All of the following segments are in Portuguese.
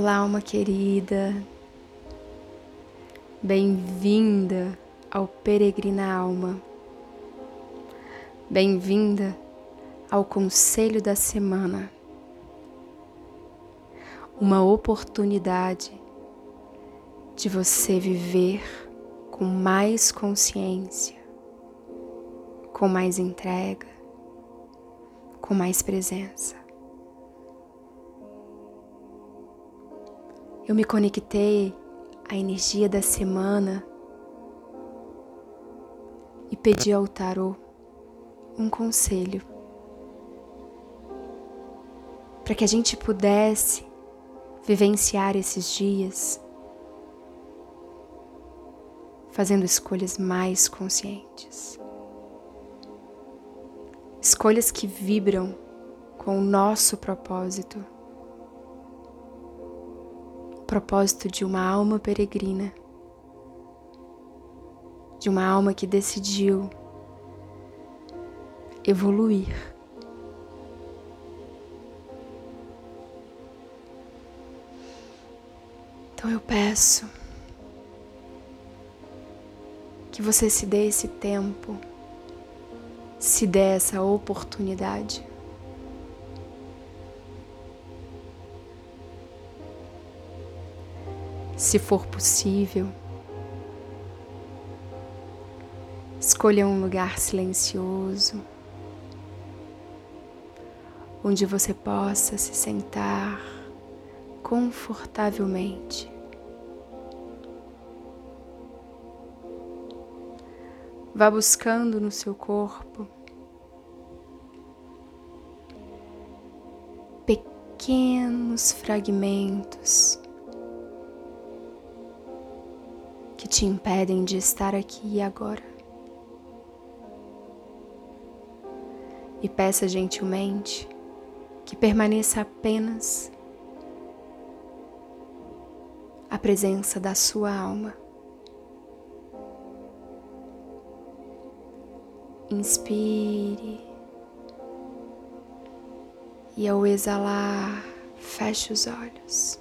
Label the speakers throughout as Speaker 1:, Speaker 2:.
Speaker 1: Olá, alma querida. Bem-vinda ao Peregrina Alma. Bem-vinda ao Conselho da Semana. Uma oportunidade de você viver com mais consciência, com mais entrega, com mais presença. Eu me conectei à energia da semana e pedi ao tarô um conselho para que a gente pudesse vivenciar esses dias fazendo escolhas mais conscientes. Escolhas que vibram com o nosso propósito propósito de uma alma peregrina, de uma alma que decidiu evoluir. Então eu peço que você se dê esse tempo, se dê essa oportunidade se for possível. Escolha um lugar silencioso, onde você possa se sentar confortavelmente. Vá buscando no seu corpo pequenos fragmentos te impedem de estar aqui e agora. E peça gentilmente que permaneça apenas a presença da sua alma. Inspire e ao exalar, feche os olhos.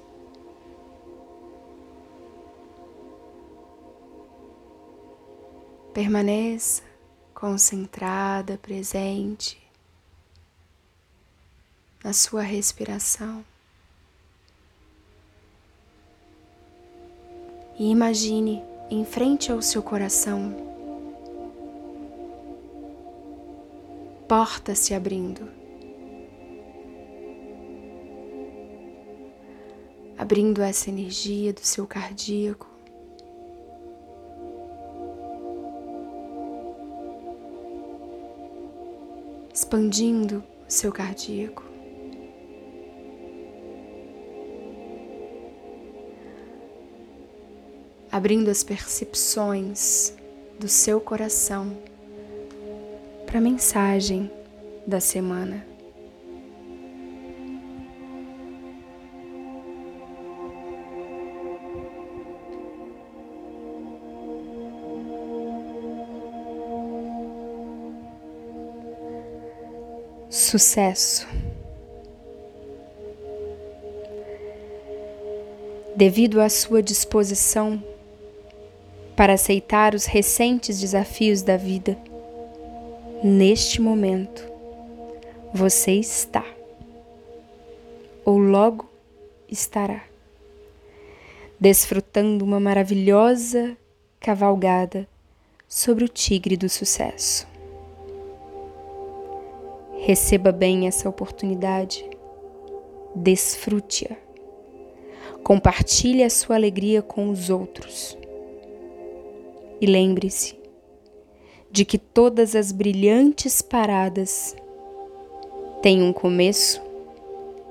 Speaker 1: Permaneça concentrada, presente na sua respiração. E imagine em frente ao seu coração porta se abrindo. Abrindo essa energia do seu cardíaco expandindo o seu cardíaco. Abrindo as percepções do seu coração para a mensagem da semana. Sucesso. Devido à sua disposição para aceitar os recentes desafios da vida, neste momento você está, ou logo estará, desfrutando uma maravilhosa cavalgada sobre o tigre do sucesso. Receba bem essa oportunidade. Desfrute-a. Compartilhe a sua alegria com os outros. E lembre-se de que todas as brilhantes paradas têm um começo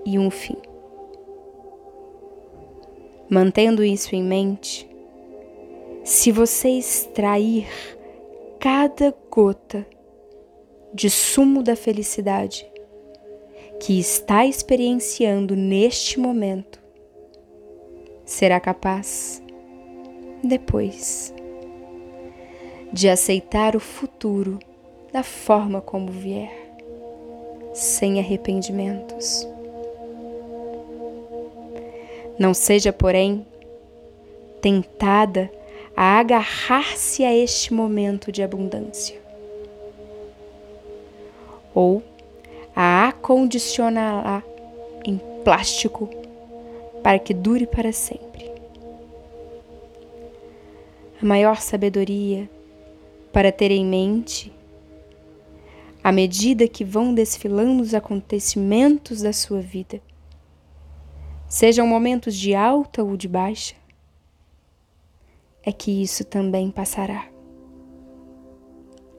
Speaker 1: e um fim. Mantendo isso em mente, se você extrair cada gota de sumo da felicidade que está experienciando neste momento, será capaz, depois, de aceitar o futuro da forma como vier, sem arrependimentos. Não seja, porém, tentada a agarrar-se a este momento de abundância ou a acondicioná-la em plástico para que dure para sempre. A maior sabedoria para ter em mente, à medida que vão desfilando os acontecimentos da sua vida, sejam momentos de alta ou de baixa, é que isso também passará.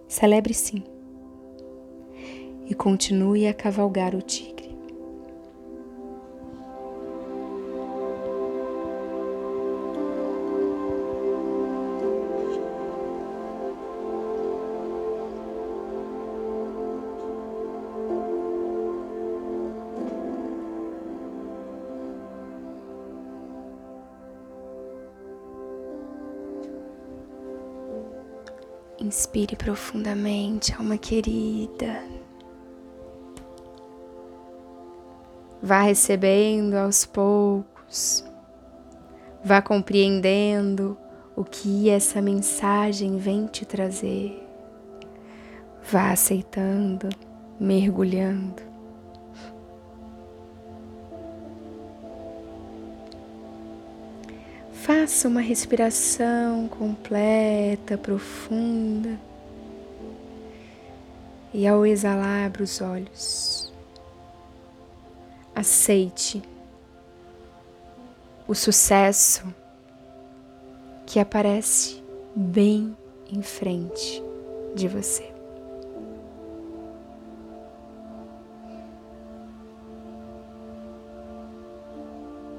Speaker 1: Celebre sim e continue a cavalgar o tigre. Inspire profundamente, alma querida. Vá recebendo aos poucos, vá compreendendo o que essa mensagem vem te trazer. Vá aceitando, mergulhando. Faça uma respiração completa, profunda. E ao exalar, abra os olhos. Aceite o sucesso que aparece bem em frente de você.